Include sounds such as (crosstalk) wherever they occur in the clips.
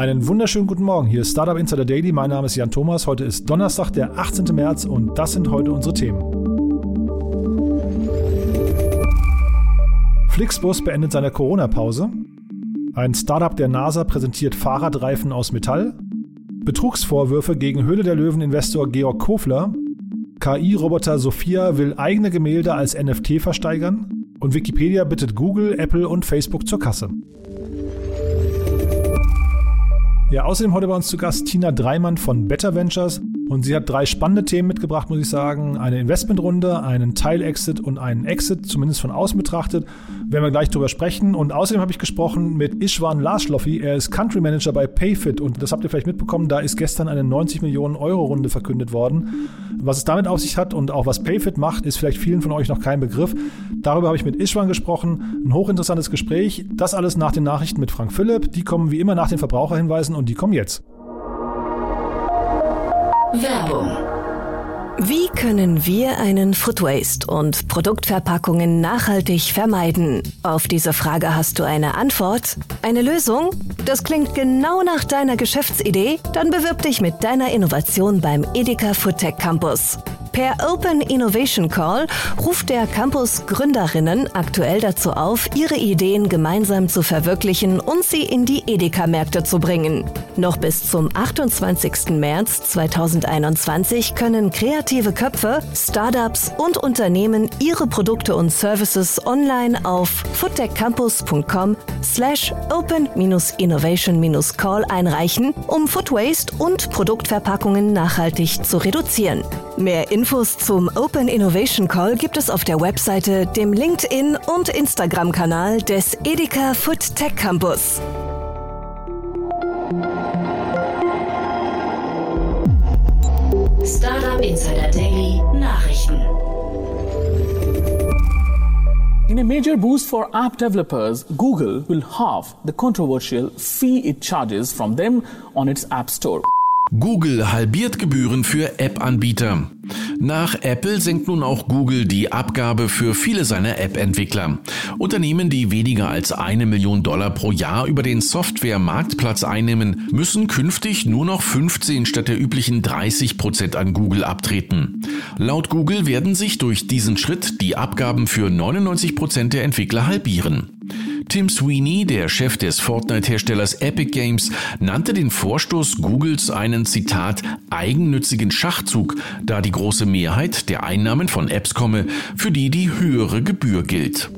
Einen wunderschönen guten Morgen. Hier ist Startup Insider Daily. Mein Name ist Jan Thomas. Heute ist Donnerstag, der 18. März und das sind heute unsere Themen. Flixbus beendet seine Corona-Pause. Ein Startup der NASA präsentiert Fahrradreifen aus Metall. Betrugsvorwürfe gegen Höhle der Löwen-Investor Georg Kofler. KI-Roboter Sophia will eigene Gemälde als NFT versteigern. Und Wikipedia bittet Google, Apple und Facebook zur Kasse. Ja, außerdem heute bei uns zu Gast Tina Dreimann von Better Ventures. Und sie hat drei spannende Themen mitgebracht, muss ich sagen. Eine Investmentrunde, einen Teil-Exit und einen Exit, zumindest von außen betrachtet. Werden wir gleich drüber sprechen. Und außerdem habe ich gesprochen mit Ishwan Larschloffi. Er ist Country Manager bei Payfit. Und das habt ihr vielleicht mitbekommen, da ist gestern eine 90 Millionen Euro Runde verkündet worden. Was es damit auf sich hat und auch was Payfit macht, ist vielleicht vielen von euch noch kein Begriff. Darüber habe ich mit Ishwan gesprochen. Ein hochinteressantes Gespräch. Das alles nach den Nachrichten mit Frank Philipp. Die kommen wie immer nach den Verbraucherhinweisen und die kommen jetzt. Werbung wie können wir einen Food Waste und Produktverpackungen nachhaltig vermeiden? Auf diese Frage hast du eine Antwort? Eine Lösung? Das klingt genau nach deiner Geschäftsidee? Dann bewirb dich mit deiner Innovation beim Edeka Foodtech Campus. Per Open Innovation Call ruft der Campus Gründerinnen aktuell dazu auf, ihre Ideen gemeinsam zu verwirklichen und sie in die Edeka-Märkte zu bringen. Noch bis zum 28. März 2021 können kreative Köpfe, Startups und Unternehmen ihre Produkte und Services online auf foodtechcampus.com slash open-innovation-call einreichen, um Food Waste und Produktverpackungen nachhaltig zu reduzieren. Mehr Infos zum Open Innovation Call gibt es auf der Webseite, dem LinkedIn- und Instagram-Kanal des Edeka Food Tech Campus. Startup Insider Daily Nachrichten. In a major boost for app developers, Google will halve the controversial fee it charges from them on its App Store. Google halbiert Gebühren für App-Anbieter. Nach Apple senkt nun auch Google die Abgabe für viele seiner App-Entwickler. Unternehmen, die weniger als eine Million Dollar pro Jahr über den Software-Marktplatz einnehmen, müssen künftig nur noch 15 statt der üblichen 30 Prozent an Google abtreten. Laut Google werden sich durch diesen Schritt die Abgaben für 99 Prozent der Entwickler halbieren. Tim Sweeney, der Chef des Fortnite-Herstellers Epic Games, nannte den Vorstoß Googles einen Zitat eigennützigen Schachzug, da die große Mehrheit der Einnahmen von Apps komme, für die die höhere Gebühr gilt.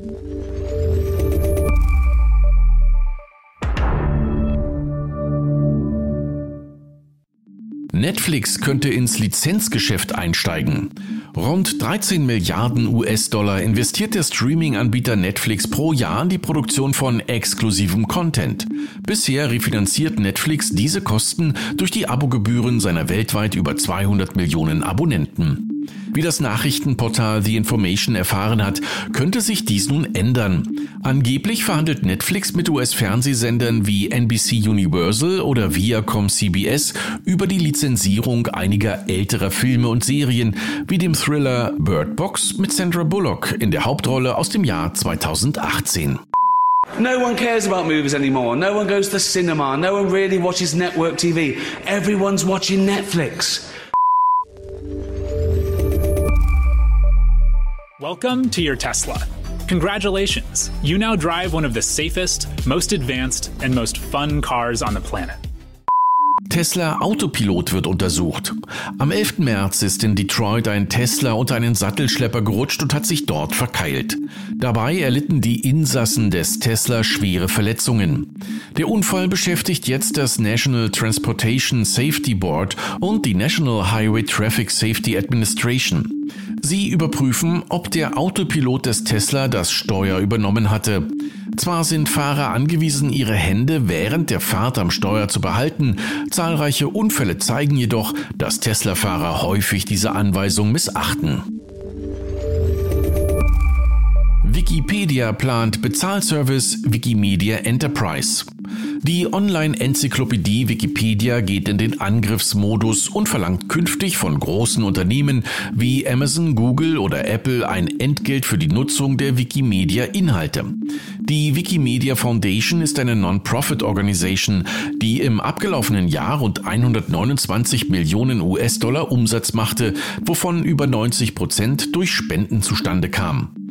Netflix könnte ins Lizenzgeschäft einsteigen. Rund 13 Milliarden US-Dollar investiert der Streaming-Anbieter Netflix pro Jahr in die Produktion von exklusivem Content. Bisher refinanziert Netflix diese Kosten durch die Abogebühren seiner weltweit über 200 Millionen Abonnenten. Wie das Nachrichtenportal The Information erfahren hat, könnte sich dies nun ändern. Angeblich verhandelt Netflix mit US-Fernsehsendern wie NBC Universal oder Viacom CBS über die Lizenzierung einiger älterer Filme und Serien, wie dem Thriller Bird Box mit Sandra Bullock in der Hauptrolle aus dem Jahr 2018. No one cares about movies anymore. No one goes to the cinema. No one really watches network TV. Everyone's watching Netflix. Welcome to your Tesla. Congratulations, you now drive one of the safest, most advanced, and most fun cars on the planet. Tesla Autopilot wird untersucht. Am 11. März ist in Detroit ein Tesla unter einen Sattelschlepper gerutscht und hat sich dort verkeilt. Dabei erlitten die Insassen des Tesla schwere Verletzungen. Der Unfall beschäftigt jetzt das National Transportation Safety Board und die National Highway Traffic Safety Administration. Sie überprüfen, ob der Autopilot des Tesla das Steuer übernommen hatte. Zwar sind Fahrer angewiesen, ihre Hände während der Fahrt am Steuer zu behalten, zahlreiche Unfälle zeigen jedoch, dass Tesla-Fahrer häufig diese Anweisung missachten. Wikipedia plant Bezahlservice Wikimedia Enterprise. Die Online-Enzyklopädie Wikipedia geht in den Angriffsmodus und verlangt künftig von großen Unternehmen wie Amazon, Google oder Apple ein Entgelt für die Nutzung der Wikimedia-Inhalte. Die Wikimedia Foundation ist eine Non-Profit-Organisation, die im abgelaufenen Jahr rund 129 Millionen US-Dollar Umsatz machte, wovon über 90 Prozent durch Spenden zustande kamen.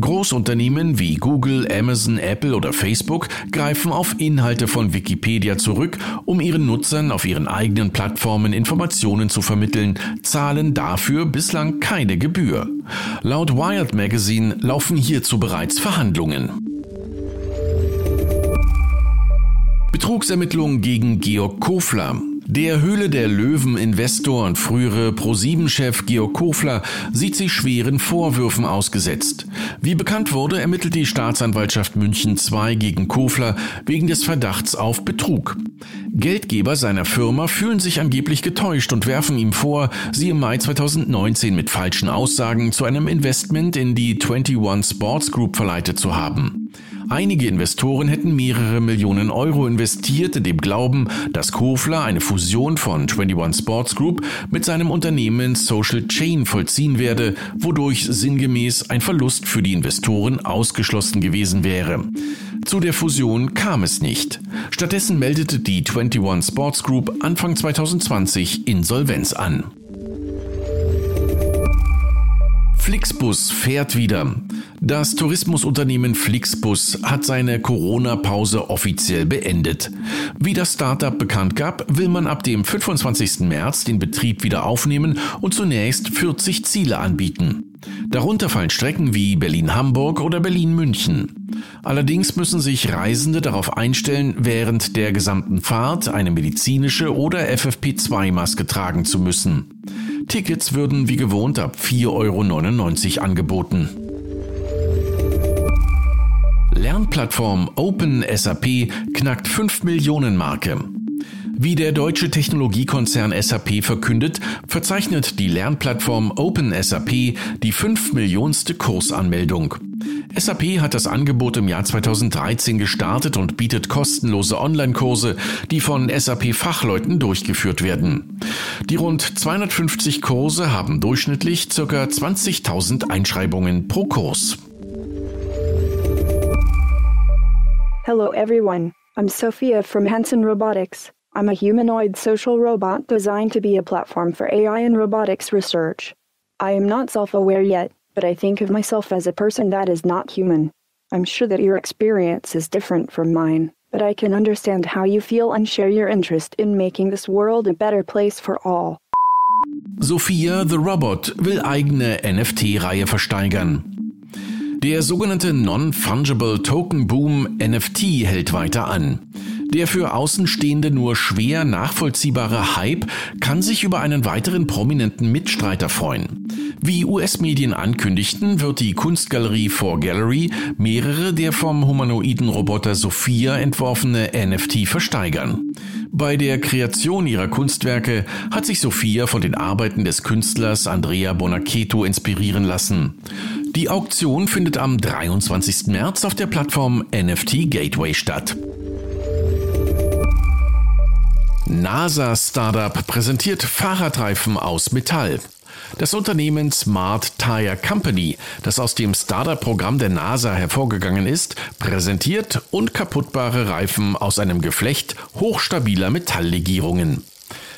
Großunternehmen wie Google, Amazon, Apple oder Facebook greifen auf Inhalte von Wikipedia zurück, um ihren Nutzern auf ihren eigenen Plattformen Informationen zu vermitteln, zahlen dafür bislang keine Gebühr. Laut Wired Magazine laufen hierzu bereits Verhandlungen. Betrugsermittlungen gegen Georg Kofler. Der Höhle der Löwen-Investor und frühere ProSieben-Chef Georg Kofler sieht sich schweren Vorwürfen ausgesetzt. Wie bekannt wurde, ermittelt die Staatsanwaltschaft München II gegen Kofler wegen des Verdachts auf Betrug. Geldgeber seiner Firma fühlen sich angeblich getäuscht und werfen ihm vor, sie im Mai 2019 mit falschen Aussagen zu einem Investment in die 21 Sports Group verleitet zu haben. Einige Investoren hätten mehrere Millionen Euro investiert in dem Glauben, dass Kofler eine Fusion von 21 Sports Group mit seinem Unternehmen Social Chain vollziehen werde, wodurch sinngemäß ein Verlust für die Investoren ausgeschlossen gewesen wäre. Zu der Fusion kam es nicht. Stattdessen meldete die 21 Sports Group Anfang 2020 Insolvenz an. Flixbus fährt wieder. Das Tourismusunternehmen Flixbus hat seine Corona-Pause offiziell beendet. Wie das Startup bekannt gab, will man ab dem 25. März den Betrieb wieder aufnehmen und zunächst 40 Ziele anbieten. Darunter fallen Strecken wie Berlin-Hamburg oder Berlin-München. Allerdings müssen sich Reisende darauf einstellen, während der gesamten Fahrt eine medizinische oder FFP2-Maske tragen zu müssen. Tickets würden wie gewohnt ab 4,99 Euro angeboten. Lernplattform OpenSAP knackt 5 Millionen Marke. Wie der deutsche Technologiekonzern SAP verkündet, verzeichnet die Lernplattform OpenSAP die 5 Millionste Kursanmeldung. SAP hat das Angebot im Jahr 2013 gestartet und bietet kostenlose Online-Kurse, die von SAP-Fachleuten durchgeführt werden. Die rund 250 Kurse haben durchschnittlich ca. 20.000 Einschreibungen pro Kurs. Hello everyone, I'm Sophia from Hanson Robotics. I'm a humanoid social robot designed to be a platform for AI and robotics research. I am not self-aware yet, but I think of myself as a person that is not human. I'm sure that your experience is different from mine, but I can understand how you feel and share your interest in making this world a better place for all. Sophia the Robot will eigene NFT-Reihe versteigern. Der sogenannte Non-Fungible Token Boom NFT hält weiter an. Der für Außenstehende nur schwer nachvollziehbare Hype kann sich über einen weiteren prominenten Mitstreiter freuen. Wie US-Medien ankündigten, wird die Kunstgalerie 4Gallery mehrere der vom humanoiden Roboter Sophia entworfene NFT versteigern. Bei der Kreation ihrer Kunstwerke hat sich Sophia von den Arbeiten des Künstlers Andrea Bonaceto inspirieren lassen. Die Auktion findet am 23. März auf der Plattform NFT Gateway statt. NASA-Startup präsentiert Fahrradreifen aus Metall. Das Unternehmen Smart Tire Company, das aus dem Startup-Programm der NASA hervorgegangen ist, präsentiert unkaputtbare Reifen aus einem Geflecht hochstabiler Metalllegierungen.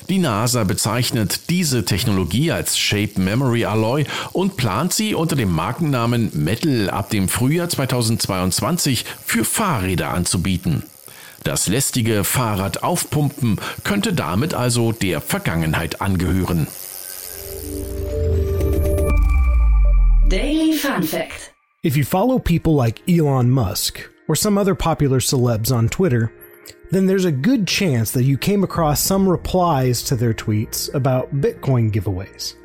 Die NASA bezeichnet diese Technologie als Shape Memory Alloy und plant sie unter dem Markennamen Metal ab dem Frühjahr 2022 für Fahrräder anzubieten. Das lästige Fahrrad aufpumpen könnte damit also der Vergangenheit angehören. Daily Fun Fact If you follow people like Elon Musk or some other popular celebs on Twitter, then there's a good chance that you came across some replies to their tweets about Bitcoin giveaways.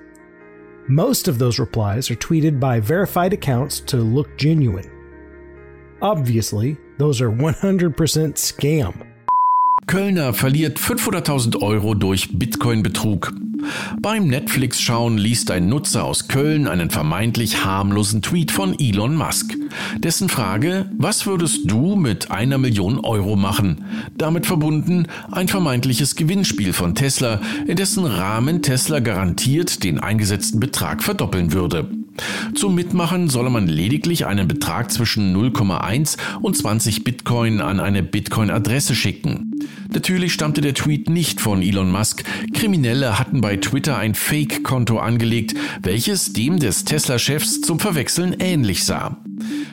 Most of those replies are tweeted by verified accounts to look genuine. Obviously, those are 100% Scam. Kölner verliert 500.000 Euro durch Bitcoin-Betrug. Beim Netflix-Schauen liest ein Nutzer aus Köln einen vermeintlich harmlosen Tweet von Elon Musk. Dessen Frage, was würdest du mit einer Million Euro machen? Damit verbunden ein vermeintliches Gewinnspiel von Tesla, in dessen Rahmen Tesla garantiert den eingesetzten Betrag verdoppeln würde. Zum Mitmachen solle man lediglich einen Betrag zwischen 0,1 und 20 Bitcoin an eine Bitcoin-Adresse schicken. Natürlich stammte der Tweet nicht von Elon Musk. Kriminelle hatten bei Twitter ein Fake-Konto angelegt, welches dem des Tesla-Chefs zum Verwechseln ähnlich sah.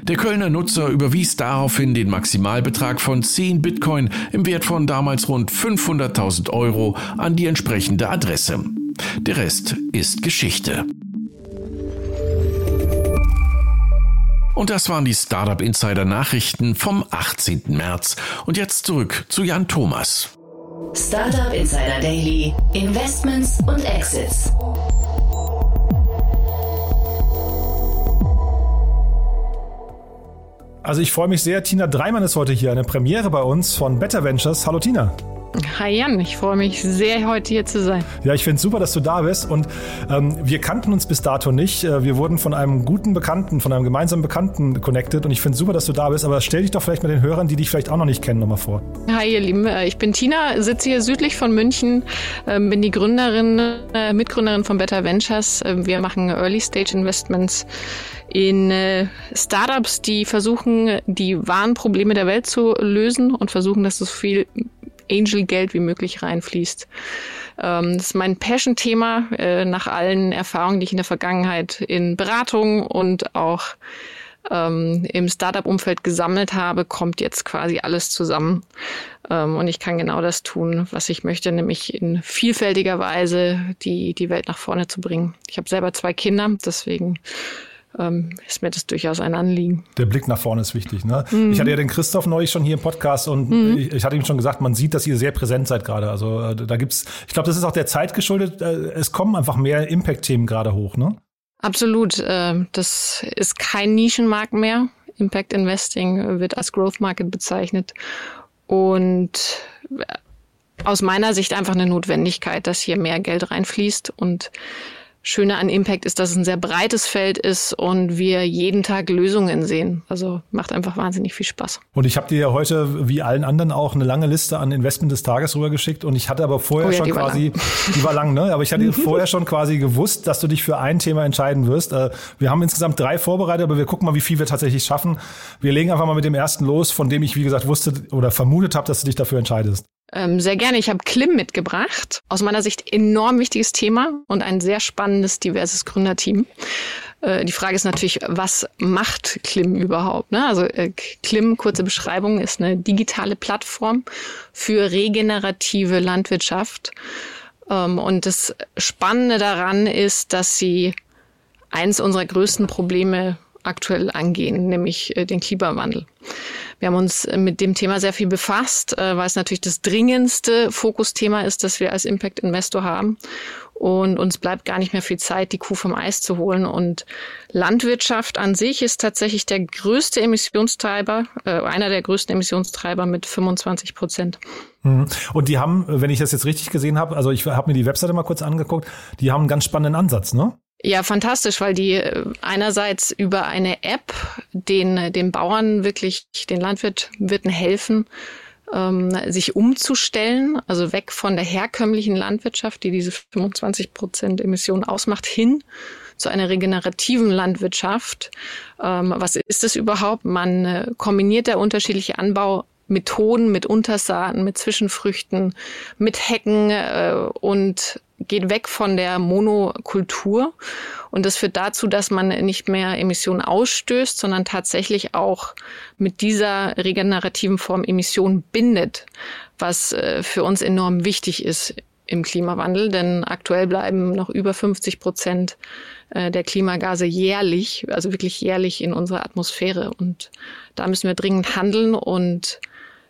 Der Kölner Nutzer überwies daraufhin den Maximalbetrag von 10 Bitcoin im Wert von damals rund 500.000 Euro an die entsprechende Adresse. Der Rest ist Geschichte. Und das waren die Startup Insider Nachrichten vom 18. März. Und jetzt zurück zu Jan Thomas. Startup Insider Daily, Investments und Exits. Also ich freue mich sehr, Tina Dreimann ist heute hier, eine Premiere bei uns von Better Ventures. Hallo Tina. Hi Jan, ich freue mich sehr, heute hier zu sein. Ja, ich finde es super, dass du da bist. Und ähm, wir kannten uns bis dato nicht. Äh, wir wurden von einem guten Bekannten, von einem gemeinsamen Bekannten connected. Und ich finde es super, dass du da bist. Aber stell dich doch vielleicht mit den Hörern, die dich vielleicht auch noch nicht kennen, nochmal vor. Hi ihr Lieben, äh, ich bin Tina, sitze hier südlich von München, ähm, bin die Gründerin, äh, Mitgründerin von Better Ventures. Ähm, wir machen Early Stage Investments in Startups, die versuchen, die wahren Probleme der Welt zu lösen und versuchen, dass so viel Angel-Geld wie möglich reinfließt. Ähm, das ist mein Passion-Thema äh, nach allen Erfahrungen, die ich in der Vergangenheit in Beratung und auch ähm, im Startup-Umfeld gesammelt habe, kommt jetzt quasi alles zusammen. Ähm, und ich kann genau das tun, was ich möchte, nämlich in vielfältiger Weise die, die Welt nach vorne zu bringen. Ich habe selber zwei Kinder, deswegen ähm, ist mir das durchaus ein Anliegen. Der Blick nach vorne ist wichtig. Ne? Mhm. Ich hatte ja den Christoph neulich schon hier im Podcast und mhm. ich, ich, hatte ihm schon gesagt, man sieht, dass ihr sehr präsent seid gerade. Also äh, da gibt's, ich glaube, das ist auch der Zeit geschuldet. Äh, es kommen einfach mehr Impact-Themen gerade hoch, ne? Absolut. Äh, das ist kein Nischenmarkt mehr. Impact Investing wird als Growth Market bezeichnet. Und aus meiner Sicht einfach eine Notwendigkeit, dass hier mehr Geld reinfließt und Schöne an Impact ist, dass es ein sehr breites Feld ist und wir jeden Tag Lösungen sehen. Also macht einfach wahnsinnig viel Spaß. Und ich habe dir ja heute, wie allen anderen, auch eine lange Liste an Investment des Tages rübergeschickt und ich hatte aber vorher oh ja, schon die quasi, (laughs) die war lang, ne? Aber ich hatte (laughs) vorher schon quasi gewusst, dass du dich für ein Thema entscheiden wirst. Äh, wir haben insgesamt drei vorbereitet, aber wir gucken mal, wie viel wir tatsächlich schaffen. Wir legen einfach mal mit dem ersten los, von dem ich, wie gesagt, wusste oder vermutet habe, dass du dich dafür entscheidest. Ähm, sehr gerne. Ich habe Klim mitgebracht. Aus meiner Sicht enorm wichtiges Thema und ein sehr spannendes, diverses Gründerteam. Äh, die Frage ist natürlich, was macht Klim überhaupt? Ne? Also äh, Klim, kurze Beschreibung, ist eine digitale Plattform für regenerative Landwirtschaft. Ähm, und das Spannende daran ist, dass sie eins unserer größten Probleme aktuell angehen, nämlich äh, den Klimawandel. Wir haben uns mit dem Thema sehr viel befasst, äh, weil es natürlich das dringendste Fokusthema ist, das wir als Impact Investor haben. Und uns bleibt gar nicht mehr viel Zeit, die Kuh vom Eis zu holen. Und Landwirtschaft an sich ist tatsächlich der größte Emissionstreiber, äh, einer der größten Emissionstreiber mit 25 Prozent. Mhm. Und die haben, wenn ich das jetzt richtig gesehen habe, also ich habe mir die Webseite mal kurz angeguckt, die haben einen ganz spannenden Ansatz, ne? Ja, fantastisch, weil die äh, einerseits über eine App den, den Bauern wirklich, den Landwirten helfen, ähm, sich umzustellen, also weg von der herkömmlichen Landwirtschaft, die diese 25 Prozent Emissionen ausmacht, hin zu einer regenerativen Landwirtschaft. Ähm, was ist es überhaupt? Man äh, kombiniert der unterschiedliche Anbau Methoden mit Untersaaten, mit Zwischenfrüchten, mit Hecken äh, und geht weg von der Monokultur. Und das führt dazu, dass man nicht mehr Emissionen ausstößt, sondern tatsächlich auch mit dieser regenerativen Form Emissionen bindet, was äh, für uns enorm wichtig ist im Klimawandel, denn aktuell bleiben noch über 50 Prozent äh, der Klimagase jährlich, also wirklich jährlich in unserer Atmosphäre. Und da müssen wir dringend handeln und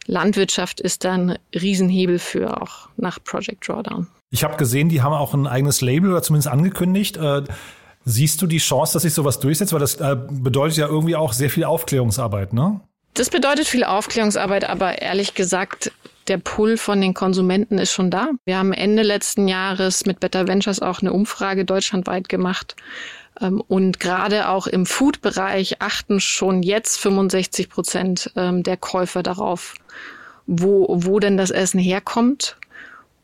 Landwirtschaft ist dann Riesenhebel für auch nach Project Drawdown. Ich habe gesehen, die haben auch ein eigenes Label oder zumindest angekündigt. Äh, siehst du die Chance, dass sich sowas durchsetzt? Weil das äh, bedeutet ja irgendwie auch sehr viel Aufklärungsarbeit, ne? Das bedeutet viel Aufklärungsarbeit, aber ehrlich gesagt der Pull von den Konsumenten ist schon da. Wir haben Ende letzten Jahres mit Better Ventures auch eine Umfrage deutschlandweit gemacht. Ähm, und gerade auch im Food-Bereich achten schon jetzt 65 Prozent ähm, der Käufer darauf, wo, wo denn das Essen herkommt.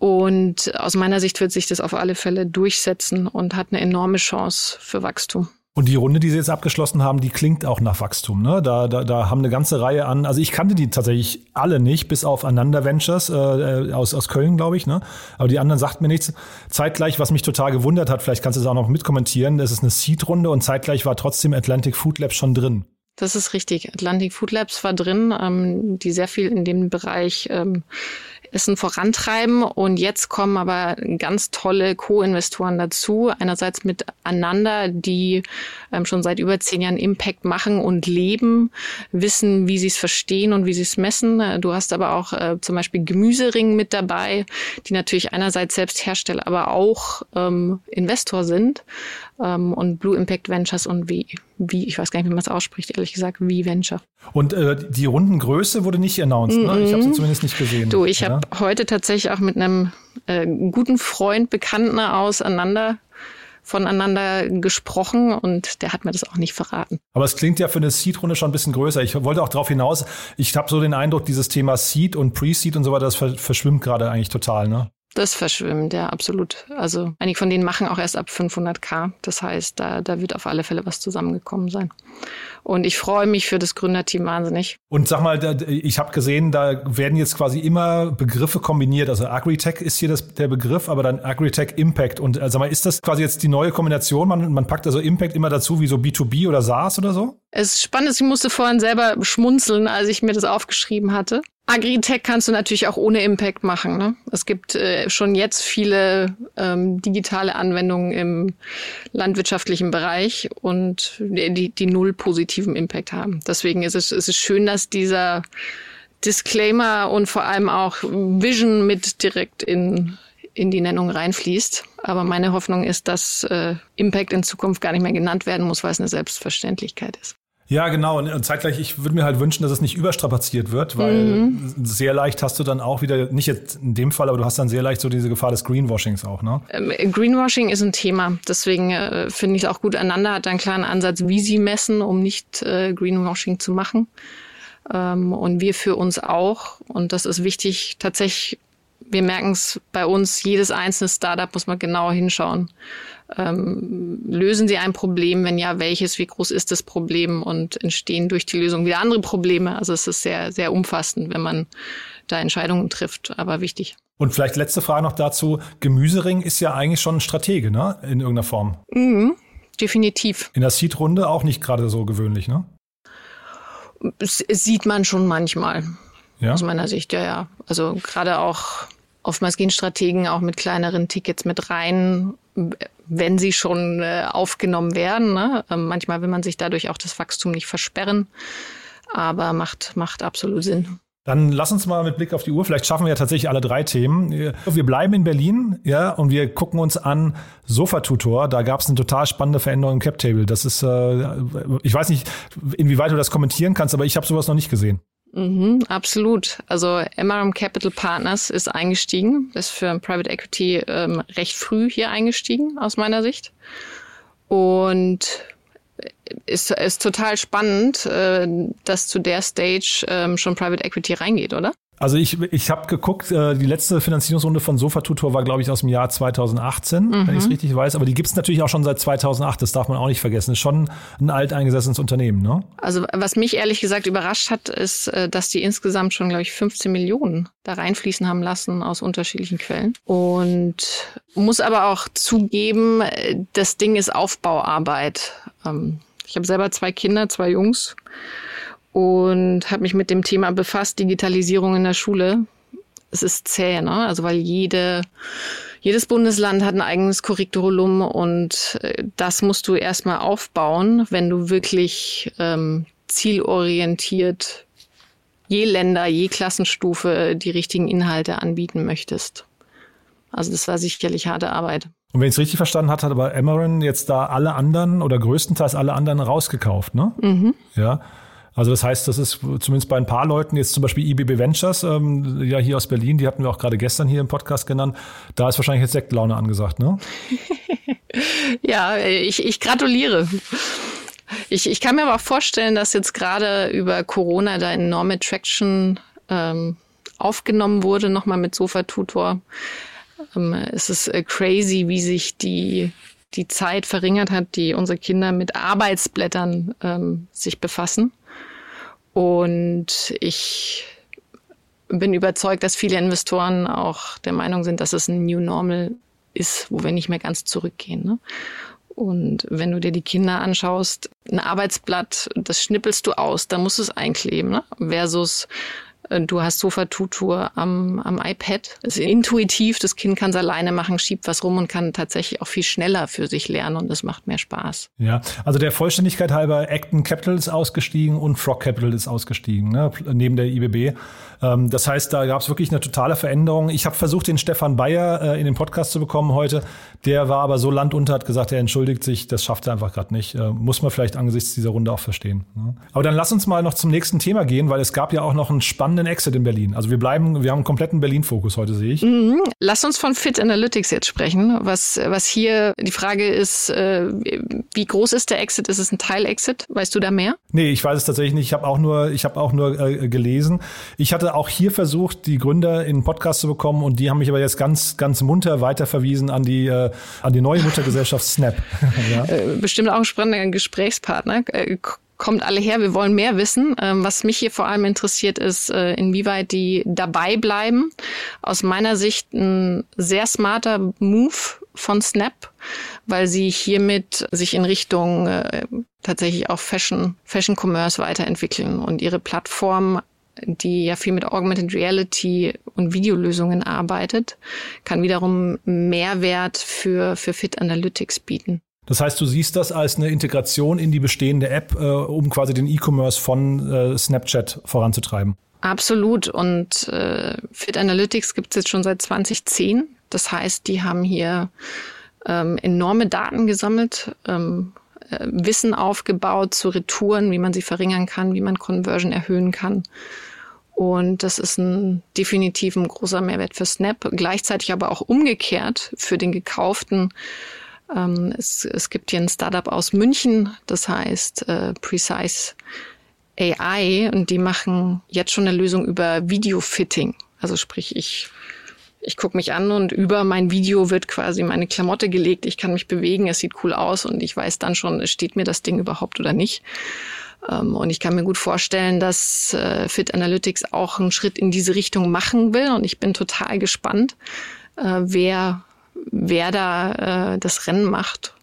Und aus meiner Sicht wird sich das auf alle Fälle durchsetzen und hat eine enorme Chance für Wachstum. Und die Runde, die Sie jetzt abgeschlossen haben, die klingt auch nach Wachstum. Ne? Da, da, da haben eine ganze Reihe an, also ich kannte die tatsächlich alle nicht, bis auf Ananda Ventures äh, äh aus, aus Köln, glaube ich. Ne? Aber die anderen sagt mir nichts. Zeitgleich, was mich total gewundert hat, vielleicht kannst du es auch noch mitkommentieren, das ist eine Seed-Runde und zeitgleich war trotzdem Atlantic Food Lab schon drin. Das ist richtig. Atlantic Food Labs war drin, ähm, die sehr viel in dem Bereich ähm, Essen vorantreiben. Und jetzt kommen aber ganz tolle Co-Investoren dazu. Einerseits mit Ananda, die ähm, schon seit über zehn Jahren Impact machen und leben, wissen, wie sie es verstehen und wie sie es messen. Du hast aber auch äh, zum Beispiel Gemüsering mit dabei, die natürlich einerseits selbst Hersteller, aber auch ähm, Investor sind ähm, und Blue Impact Ventures und wie, wie, ich weiß gar nicht, wie man es ausspricht, ehrlich gesagt, wie Venture. Und äh, die Rundengröße wurde nicht announced, mm -mm. ne? Ich habe sie mhm. zumindest nicht gesehen. Du, ich ja? Habe heute tatsächlich auch mit einem äh, guten Freund, Bekannten auseinander voneinander gesprochen und der hat mir das auch nicht verraten. Aber es klingt ja für eine Seed-Runde schon ein bisschen größer. Ich wollte auch darauf hinaus, ich habe so den Eindruck, dieses Thema Seed und Pre-Seed und so weiter, das verschwimmt gerade eigentlich total, ne? Das verschwimmt, ja, absolut. Also einige von denen machen auch erst ab 500k. Das heißt, da, da wird auf alle Fälle was zusammengekommen sein. Und ich freue mich für das Gründerteam wahnsinnig. Und sag mal, ich habe gesehen, da werden jetzt quasi immer Begriffe kombiniert. Also Agritech ist hier das, der Begriff, aber dann Agritech Impact. Und äh, sag mal, ist das quasi jetzt die neue Kombination? Man, man packt also Impact immer dazu, wie so B2B oder SaaS oder so? Es ist spannend, ich musste vorhin selber schmunzeln, als ich mir das aufgeschrieben hatte. Agritech kannst du natürlich auch ohne Impact machen. Ne? Es gibt äh, schon jetzt viele ähm, digitale Anwendungen im landwirtschaftlichen Bereich und die, die null positiven Impact haben. Deswegen ist es, ist es schön, dass dieser Disclaimer und vor allem auch Vision mit direkt in, in die Nennung reinfließt. Aber meine Hoffnung ist, dass äh, Impact in Zukunft gar nicht mehr genannt werden muss, weil es eine Selbstverständlichkeit ist. Ja, genau. Und zeitgleich, ich würde mir halt wünschen, dass es nicht überstrapaziert wird, weil mhm. sehr leicht hast du dann auch wieder, nicht jetzt in dem Fall, aber du hast dann sehr leicht so diese Gefahr des Greenwashings auch, ne? Ähm, Greenwashing ist ein Thema. Deswegen äh, finde ich es auch gut. Einander hat einen klaren Ansatz, wie sie messen, um nicht äh, Greenwashing zu machen. Ähm, und wir für uns auch. Und das ist wichtig, tatsächlich wir merken es bei uns, jedes einzelne Startup muss man genau hinschauen. Ähm, lösen sie ein Problem? Wenn ja, welches? Wie groß ist das Problem? Und entstehen durch die Lösung wieder andere Probleme? Also es ist sehr, sehr umfassend, wenn man da Entscheidungen trifft, aber wichtig. Und vielleicht letzte Frage noch dazu. Gemüsering ist ja eigentlich schon ein Stratege, ne? In irgendeiner Form. Mhm, definitiv. In der Seed-Runde auch nicht gerade so gewöhnlich, ne? Es sieht man schon manchmal. Ja? Aus meiner Sicht, ja, ja. Also gerade auch oftmals gehen Strategen auch mit kleineren Tickets mit rein, wenn sie schon äh, aufgenommen werden. Ne? Ähm, manchmal will man sich dadurch auch das Wachstum nicht versperren, aber macht, macht absolut Sinn. Dann lass uns mal mit Blick auf die Uhr, vielleicht schaffen wir ja tatsächlich alle drei Themen. Wir bleiben in Berlin, ja, und wir gucken uns an Sofa-Tutor. Da gab es eine total spannende Veränderung im Cap-Table. Das ist, äh, ich weiß nicht, inwieweit du das kommentieren kannst, aber ich habe sowas noch nicht gesehen. Mhm, absolut. Also MRM Capital Partners ist eingestiegen, ist für Private Equity ähm, recht früh hier eingestiegen aus meiner Sicht und ist, ist total spannend, äh, dass zu der Stage ähm, schon Private Equity reingeht, oder? Also ich, ich habe geguckt, äh, die letzte Finanzierungsrunde von Sofa Tutor war, glaube ich, aus dem Jahr 2018, mhm. wenn ich es richtig weiß. Aber die gibt es natürlich auch schon seit 2008, das darf man auch nicht vergessen. Ist schon ein alteingesessenes Unternehmen, ne? Also was mich ehrlich gesagt überrascht hat, ist, äh, dass die insgesamt schon, glaube ich, 15 Millionen da reinfließen haben lassen aus unterschiedlichen Quellen. Und muss aber auch zugeben, äh, das Ding ist Aufbauarbeit. Ähm, ich habe selber zwei Kinder, zwei Jungs und habe mich mit dem Thema befasst, Digitalisierung in der Schule. Es ist zäh, ne? Also weil jede, jedes Bundesland hat ein eigenes Curriculum und äh, das musst du erstmal aufbauen, wenn du wirklich ähm, zielorientiert je Länder, je Klassenstufe die richtigen Inhalte anbieten möchtest. Also das war sicherlich harte Arbeit. Und wenn ich es richtig verstanden hat, hat aber Emeren jetzt da alle anderen oder größtenteils alle anderen rausgekauft, ne? Mhm. Ja. Also das heißt, das ist zumindest bei ein paar Leuten, jetzt zum Beispiel IBB Ventures, ähm, ja hier aus Berlin, die hatten wir auch gerade gestern hier im Podcast genannt, da ist wahrscheinlich jetzt Sektlaune angesagt, ne? (laughs) ja, ich, ich gratuliere. Ich, ich kann mir aber auch vorstellen, dass jetzt gerade über Corona da enorme Traction ähm, aufgenommen wurde, nochmal mit Sofa Tutor. Ähm, es ist äh, crazy, wie sich die, die Zeit verringert hat, die unsere Kinder mit Arbeitsblättern ähm, sich befassen. Und ich bin überzeugt, dass viele Investoren auch der Meinung sind, dass es ein New Normal ist, wo wir nicht mehr ganz zurückgehen. Ne? Und wenn du dir die Kinder anschaust, ein Arbeitsblatt, das schnippelst du aus, da musst du es einkleben, ne? versus du hast Sofa-Tutor am, am iPad. Es ist intuitiv, das Kind kann es alleine machen, schiebt was rum und kann tatsächlich auch viel schneller für sich lernen und es macht mehr Spaß. Ja, also der Vollständigkeit halber, Acton Capital ist ausgestiegen und Frog Capital ist ausgestiegen, ne, neben der IBB. Ähm, das heißt, da gab es wirklich eine totale Veränderung. Ich habe versucht, den Stefan Bayer äh, in den Podcast zu bekommen heute. Der war aber so landunter, hat gesagt, er entschuldigt sich, das schafft er einfach gerade nicht. Äh, muss man vielleicht angesichts dieser Runde auch verstehen. Ne? Aber dann lass uns mal noch zum nächsten Thema gehen, weil es gab ja auch noch einen spannenden Exit in Berlin. Also wir bleiben, wir haben einen kompletten Berlin-Fokus heute, sehe ich. Mhm. Lass uns von Fit Analytics jetzt sprechen. Was, was hier die Frage ist, äh, wie groß ist der Exit? Ist es ein Teil-Exit? Weißt du da mehr? Nee, ich weiß es tatsächlich nicht. Ich habe auch nur, ich habe auch nur äh, gelesen. Ich hatte auch hier versucht, die Gründer in den Podcast zu bekommen und die haben mich aber jetzt ganz, ganz munter weiterverwiesen an die, äh, an die neue Muttergesellschaft Snap. (laughs) ja. Äh, bestimmt auch ein spannender Gesprächspartner äh, kommt alle her, wir wollen mehr wissen. Ähm, was mich hier vor allem interessiert, ist, äh, inwieweit die dabei bleiben. Aus meiner Sicht ein sehr smarter Move von Snap, weil sie hiermit sich in Richtung äh, tatsächlich auch Fashion, Fashion Commerce weiterentwickeln und ihre Plattform die ja viel mit Augmented Reality und Videolösungen arbeitet, kann wiederum Mehrwert für, für Fit Analytics bieten. Das heißt, du siehst das als eine Integration in die bestehende App, äh, um quasi den E-Commerce von äh, Snapchat voranzutreiben. Absolut. Und äh, Fit Analytics gibt es jetzt schon seit 2010. Das heißt, die haben hier ähm, enorme Daten gesammelt, ähm, äh, Wissen aufgebaut zu Retouren, wie man sie verringern kann, wie man Conversion erhöhen kann. Und das ist ein definitiv ein großer Mehrwert für Snap. Gleichzeitig aber auch umgekehrt für den gekauften. Ähm, es, es gibt hier ein Startup aus München, das heißt äh, Precise AI und die machen jetzt schon eine Lösung über Video-Fitting. Also sprich, ich ich gucke mich an und über mein Video wird quasi meine Klamotte gelegt. Ich kann mich bewegen, es sieht cool aus und ich weiß dann schon, steht mir das Ding überhaupt oder nicht. Ähm, und ich kann mir gut vorstellen, dass äh, Fit Analytics auch einen Schritt in diese Richtung machen will. Und ich bin total gespannt, äh, wer, wer da äh, das Rennen macht.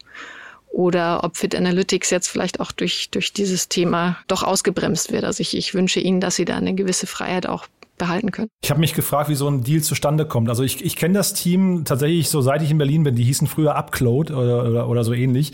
Oder ob Fit Analytics jetzt vielleicht auch durch, durch dieses Thema doch ausgebremst wird. Also ich, ich wünsche Ihnen, dass Sie da eine gewisse Freiheit auch behalten können. Ich habe mich gefragt, wie so ein Deal zustande kommt. Also ich, ich kenne das Team tatsächlich so, seit ich in Berlin bin. Die hießen früher Upcloud oder, oder, oder so ähnlich.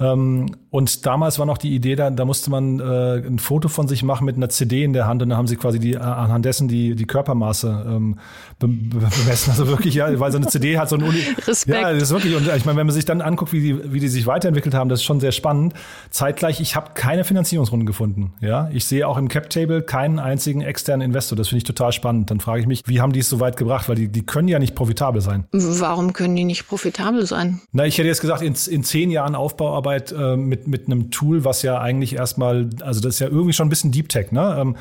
Ähm, und damals war noch die Idee, da, da musste man äh, ein Foto von sich machen mit einer CD in der Hand und dann haben sie quasi die, äh, anhand dessen die, die Körpermaße ähm, bemessen. Also wirklich, ja, weil so eine CD hat so ein Uni (laughs) Respekt. Ja, das ist wirklich, und ich meine, wenn man sich dann anguckt, wie die, wie die sich weiterentwickelt haben, das ist schon sehr spannend. Zeitgleich, ich habe keine Finanzierungsrunde gefunden. Ja, ich sehe auch im Cap-Table keinen einzigen externen Investor. Das finde ich total spannend. Dann frage ich mich, wie haben die es so weit gebracht? Weil die, die können ja nicht profitabel sein. Warum können die nicht profitabel sein? Na, ich hätte jetzt gesagt, in, in zehn Jahren Aufbauarbeit äh, mit, mit einem Tool, was ja eigentlich erstmal, also das ist ja irgendwie schon ein bisschen Deep Tech, ne? Ähm,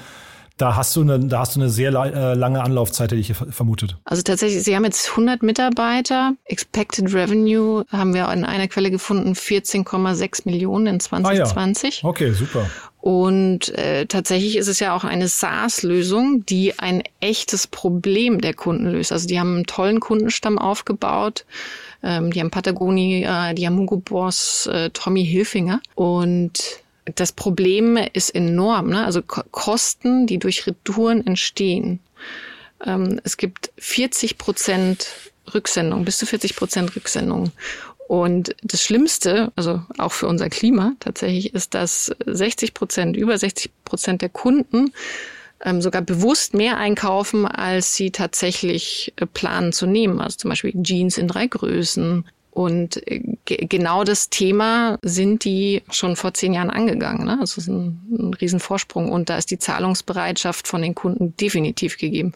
da hast du eine, da hast du eine sehr äh, lange Anlaufzeit, hätte ich vermutet. Also tatsächlich, Sie haben jetzt 100 Mitarbeiter. Expected Revenue haben wir in einer Quelle gefunden, 14,6 Millionen in 2020. Ah, ja. Okay, super. Und äh, tatsächlich ist es ja auch eine SaaS-Lösung, die ein echtes Problem der Kunden löst. Also die haben einen tollen Kundenstamm aufgebaut. Ähm, die haben Patagonia, äh, die haben Hugo Boss, äh, Tommy Hilfinger. Und das Problem ist enorm, ne? also Kosten, die durch Retouren entstehen. Ähm, es gibt 40 Prozent Rücksendung, bis zu 40 Prozent Rücksendung. Und das Schlimmste, also auch für unser Klima tatsächlich, ist, dass 60 Prozent, über 60 Prozent der Kunden ähm, sogar bewusst mehr einkaufen, als sie tatsächlich äh, planen zu nehmen. Also zum Beispiel Jeans in drei Größen, Und äh, genau das Thema sind die schon vor zehn Jahren angegangen. Ne? Das ist ein, ein Riesenvorsprung und da ist die Zahlungsbereitschaft von den Kunden definitiv gegeben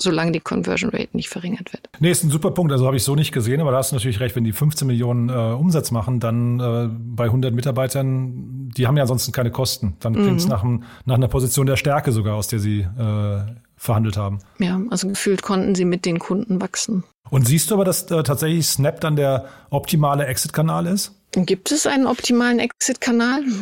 solange die Conversion Rate nicht verringert wird. Nee, ist ein super Punkt. Also habe ich so nicht gesehen, aber da hast du natürlich recht, wenn die 15 Millionen äh, Umsatz machen, dann äh, bei 100 Mitarbeitern, die haben ja ansonsten keine Kosten. Dann klingt es mhm. nach, nach einer Position der Stärke sogar, aus der sie äh, verhandelt haben. Ja, also gefühlt konnten sie mit den Kunden wachsen. Und siehst du aber, dass äh, tatsächlich Snap dann der optimale Exit-Kanal ist? Gibt es einen optimalen Exit-Kanal? (laughs)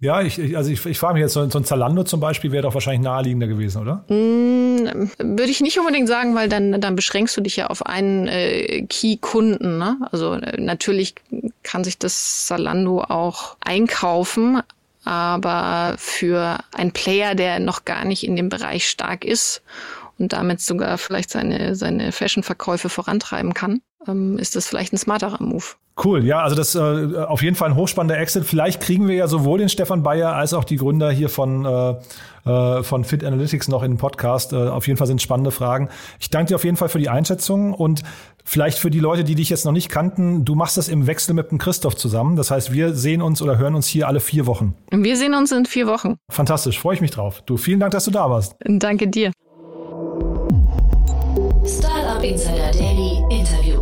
Ja, ich, ich, also ich, ich frage mich jetzt, so, ein Zalando zum Beispiel wäre doch wahrscheinlich naheliegender gewesen, oder? Mm, würde ich nicht unbedingt sagen, weil dann, dann beschränkst du dich ja auf einen äh, Key-Kunden. Ne? Also äh, natürlich kann sich das Zalando auch einkaufen, aber für einen Player, der noch gar nicht in dem Bereich stark ist und damit sogar vielleicht seine, seine Fashion-Verkäufe vorantreiben kann, ähm, ist das vielleicht ein smarterer Move. Cool, ja, also das äh, auf jeden Fall ein hochspannender Exit. Vielleicht kriegen wir ja sowohl den Stefan Bayer als auch die Gründer hier von, äh, äh, von Fit Analytics noch in den Podcast. Äh, auf jeden Fall sind spannende Fragen. Ich danke dir auf jeden Fall für die Einschätzung und vielleicht für die Leute, die dich jetzt noch nicht kannten, du machst das im Wechsel mit dem Christoph zusammen. Das heißt, wir sehen uns oder hören uns hier alle vier Wochen. Wir sehen uns in vier Wochen. Fantastisch, freue ich mich drauf. Du, vielen Dank, dass du da warst. Danke dir. Startup Insider Daily Interview.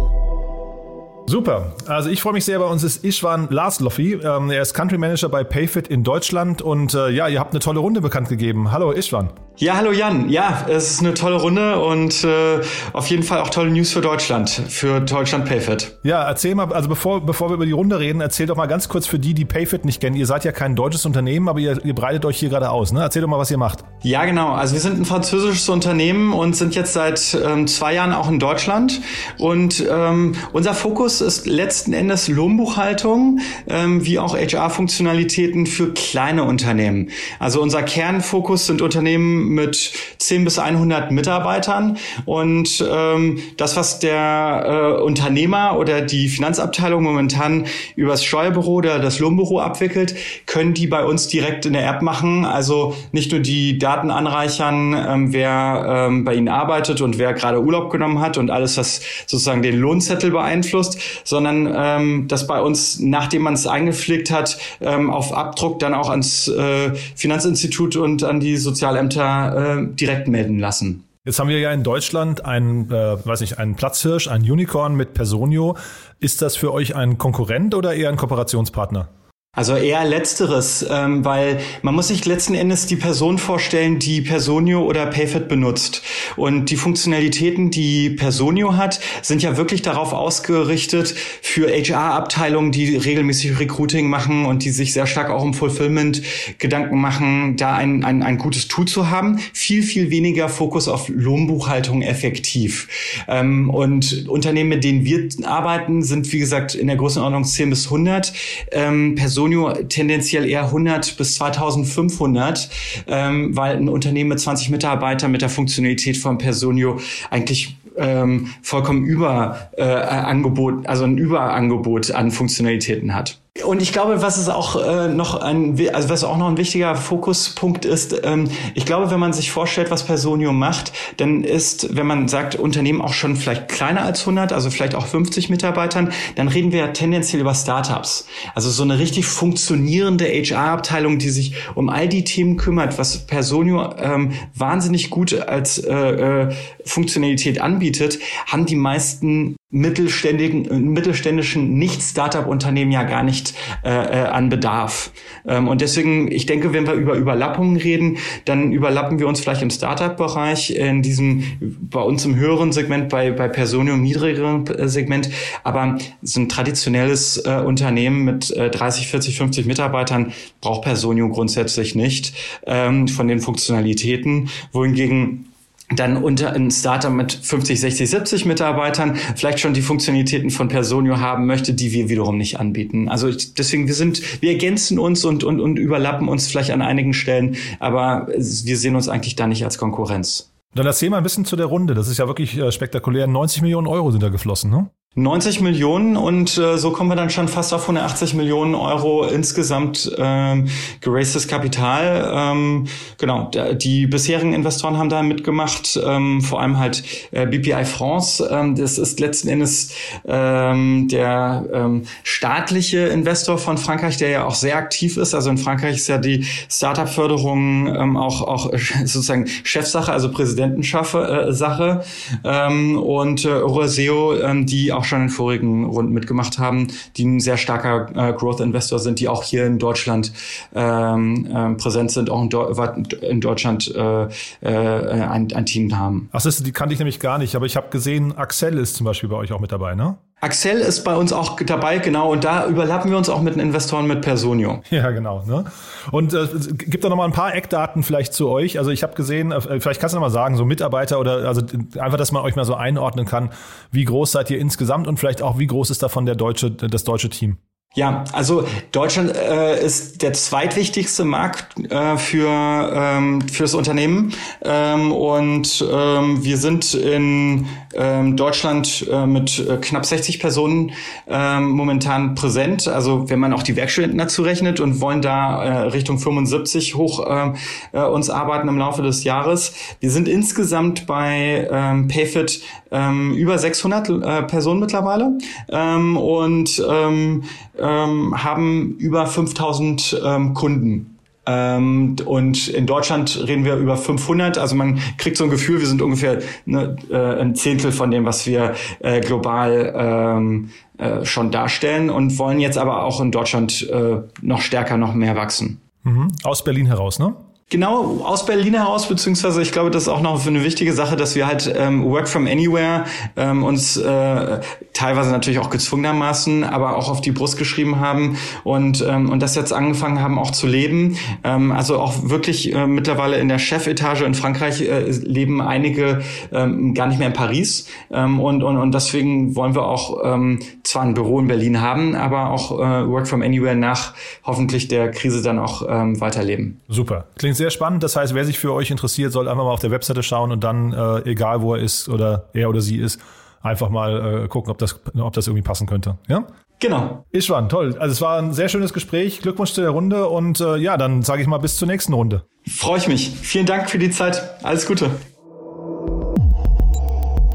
Super. Also ich freue mich sehr. Bei uns ist Ishwan Lasloffi. Ähm, er ist Country Manager bei Payfit in Deutschland. Und äh, ja, ihr habt eine tolle Runde bekannt gegeben. Hallo Ishwan. Ja, hallo Jan. Ja, es ist eine tolle Runde und äh, auf jeden Fall auch tolle News für Deutschland, für Deutschland Payfit. Ja, erzähl mal, also bevor, bevor wir über die Runde reden, erzähl doch mal ganz kurz für die, die Payfit nicht kennen. Ihr seid ja kein deutsches Unternehmen, aber ihr, ihr breitet euch hier gerade aus. Ne? Erzähl doch mal, was ihr macht. Ja, genau. Also wir sind ein französisches Unternehmen und sind jetzt seit ähm, zwei Jahren auch in Deutschland. Und ähm, unser Fokus ist letzten Endes Lohnbuchhaltung, ähm, wie auch HR-Funktionalitäten für kleine Unternehmen. Also unser Kernfokus sind Unternehmen, mit 10 bis 100 Mitarbeitern. Und ähm, das, was der äh, Unternehmer oder die Finanzabteilung momentan übers Steuerbüro oder das Lohnbüro abwickelt, können die bei uns direkt in der App machen. Also nicht nur die Daten anreichern, ähm, wer ähm, bei ihnen arbeitet und wer gerade Urlaub genommen hat und alles, was sozusagen den Lohnzettel beeinflusst, sondern ähm, dass bei uns, nachdem man es eingepflegt hat, ähm, auf Abdruck dann auch ans äh, Finanzinstitut und an die Sozialämter äh, direkt melden lassen. Jetzt haben wir ja in Deutschland einen, äh, weiß nicht, einen Platzhirsch, einen Unicorn mit Personio. Ist das für euch ein Konkurrent oder eher ein Kooperationspartner? Also eher letzteres, ähm, weil man muss sich letzten Endes die Person vorstellen, die Personio oder Payfit benutzt. Und die Funktionalitäten, die Personio hat, sind ja wirklich darauf ausgerichtet für HR-Abteilungen, die regelmäßig Recruiting machen und die sich sehr stark auch um Fulfillment Gedanken machen, da ein, ein, ein gutes Tool zu haben. Viel, viel weniger Fokus auf Lohnbuchhaltung effektiv. Ähm, und Unternehmen, mit denen wir arbeiten, sind wie gesagt in der Größenordnung 10 bis 100 ähm, Personen Sonio tendenziell eher 100 bis 2500, ähm, weil ein Unternehmen mit 20 Mitarbeitern mit der Funktionalität von Personio eigentlich ähm, vollkommen über äh, Angebot, also ein Überangebot an Funktionalitäten hat. Und ich glaube, was es auch äh, noch ein, also was auch noch ein wichtiger Fokuspunkt ist, ähm, ich glaube, wenn man sich vorstellt, was Personio macht, dann ist, wenn man sagt, Unternehmen auch schon vielleicht kleiner als 100, also vielleicht auch 50 Mitarbeitern, dann reden wir ja tendenziell über Startups. Also so eine richtig funktionierende HR-Abteilung, die sich um all die Themen kümmert, was Personio ähm, wahnsinnig gut als äh, äh, Funktionalität anbietet, haben die meisten mittelständigen, mittelständischen Nicht-Startup-Unternehmen ja gar nicht äh, äh, an Bedarf. Ähm, und deswegen, ich denke, wenn wir über Überlappungen reden, dann überlappen wir uns vielleicht im Startup-Bereich, in diesem, bei uns im höheren Segment, bei, bei Personio im niedrigeren äh, Segment. Aber so ein traditionelles äh, Unternehmen mit äh, 30, 40, 50 Mitarbeitern braucht Personio grundsätzlich nicht ähm, von den Funktionalitäten, wohingegen dann unter ein Startup mit 50, 60, 70 Mitarbeitern vielleicht schon die Funktionalitäten von Personio haben möchte, die wir wiederum nicht anbieten. Also deswegen, wir sind, wir ergänzen uns und, und, und überlappen uns vielleicht an einigen Stellen, aber wir sehen uns eigentlich da nicht als Konkurrenz. Dann erzähl mal ein bisschen zu der Runde. Das ist ja wirklich äh, spektakulär. 90 Millionen Euro sind da geflossen, ne? 90 Millionen und äh, so kommen wir dann schon fast auf 180 Millionen Euro insgesamt ähm, geracedes Kapital. Ähm, genau, die bisherigen Investoren haben da mitgemacht, ähm, vor allem halt äh, BPI France. Ähm, das ist letzten Endes ähm, der ähm, staatliche Investor von Frankreich, der ja auch sehr aktiv ist. Also in Frankreich ist ja die Startup-Förderung ähm, auch, auch (laughs) sozusagen Chefsache, also Präsidentenschafe äh, Sache. Ähm, und äh, Euraseo, ähm, die auch auch schon in vorigen Runden mitgemacht haben, die ein sehr starker äh, Growth Investor sind, die auch hier in Deutschland ähm, äh, präsent sind, auch in, Do in Deutschland äh, äh, ein, ein Team haben. Ach, das, die kannte ich nämlich gar nicht, aber ich habe gesehen, Axel ist zum Beispiel bei euch auch mit dabei, ne? Axel ist bei uns auch dabei, genau, und da überlappen wir uns auch mit den Investoren mit Personio. Ja, genau. Ne? Und äh, gibt da noch mal ein paar Eckdaten vielleicht zu euch. Also ich habe gesehen, äh, vielleicht kannst du noch mal sagen, so Mitarbeiter oder also einfach, dass man euch mal so einordnen kann, wie groß seid ihr insgesamt und vielleicht auch wie groß ist davon der deutsche, das deutsche Team? Ja, also Deutschland äh, ist der zweitwichtigste Markt äh, für ähm, für das Unternehmen ähm, und ähm, wir sind in ähm, Deutschland äh, mit äh, knapp 60 Personen ähm, momentan präsent. Also wenn man auch die Werkstudenten dazu rechnet und wollen da äh, Richtung 75 hoch äh, äh, uns arbeiten im Laufe des Jahres. Wir sind insgesamt bei ähm, Payfit ähm, über 600 äh, Personen mittlerweile ähm, und ähm, ähm, haben über 5000 ähm, Kunden. Ähm, und in Deutschland reden wir über 500. Also man kriegt so ein Gefühl, wir sind ungefähr ne, äh, ein Zehntel von dem, was wir äh, global ähm, äh, schon darstellen und wollen jetzt aber auch in Deutschland äh, noch stärker, noch mehr wachsen. Mhm. Aus Berlin heraus, ne? Genau, aus Berlin heraus, beziehungsweise ich glaube, das ist auch noch eine wichtige Sache, dass wir halt ähm, Work from Anywhere ähm, uns äh, teilweise natürlich auch gezwungenermaßen, aber auch auf die Brust geschrieben haben und, ähm, und das jetzt angefangen haben auch zu leben. Ähm, also auch wirklich äh, mittlerweile in der Chefetage in Frankreich äh, leben einige ähm, gar nicht mehr in Paris ähm, und, und, und deswegen wollen wir auch ähm, zwar ein Büro in Berlin haben, aber auch äh, Work from Anywhere nach hoffentlich der Krise dann auch ähm, weiterleben. Super, klingt Klingt sehr spannend. Das heißt, wer sich für euch interessiert, soll einfach mal auf der Webseite schauen und dann, äh, egal wo er ist oder er oder sie ist, einfach mal äh, gucken, ob das, ob das irgendwie passen könnte. Ja? Genau. Ischwan, toll. Also es war ein sehr schönes Gespräch. Glückwunsch zu der Runde und äh, ja, dann sage ich mal bis zur nächsten Runde. Freue ich mich. Vielen Dank für die Zeit. Alles Gute.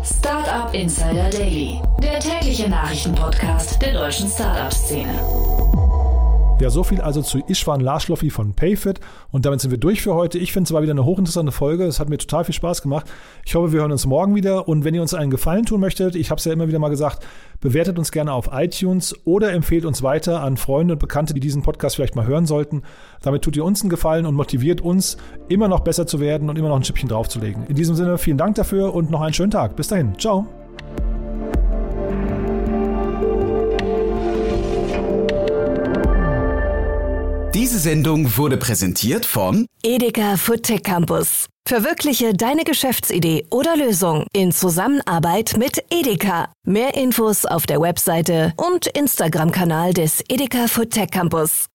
Startup Insider Daily, der tägliche Nachrichtenpodcast der deutschen Startup-Szene. Ja, so viel also zu Ishwan Larschloffi von Payfit. Und damit sind wir durch für heute. Ich finde es war wieder eine hochinteressante Folge. Es hat mir total viel Spaß gemacht. Ich hoffe, wir hören uns morgen wieder. Und wenn ihr uns einen Gefallen tun möchtet, ich habe es ja immer wieder mal gesagt, bewertet uns gerne auf iTunes oder empfehlt uns weiter an Freunde und Bekannte, die diesen Podcast vielleicht mal hören sollten. Damit tut ihr uns einen Gefallen und motiviert uns, immer noch besser zu werden und immer noch ein Schippchen draufzulegen. In diesem Sinne, vielen Dank dafür und noch einen schönen Tag. Bis dahin. Ciao. Diese Sendung wurde präsentiert von Edeka Foodtech Campus. Verwirkliche deine Geschäftsidee oder Lösung in Zusammenarbeit mit Edeka. Mehr Infos auf der Webseite und Instagram-Kanal des Edeka Foodtech Campus.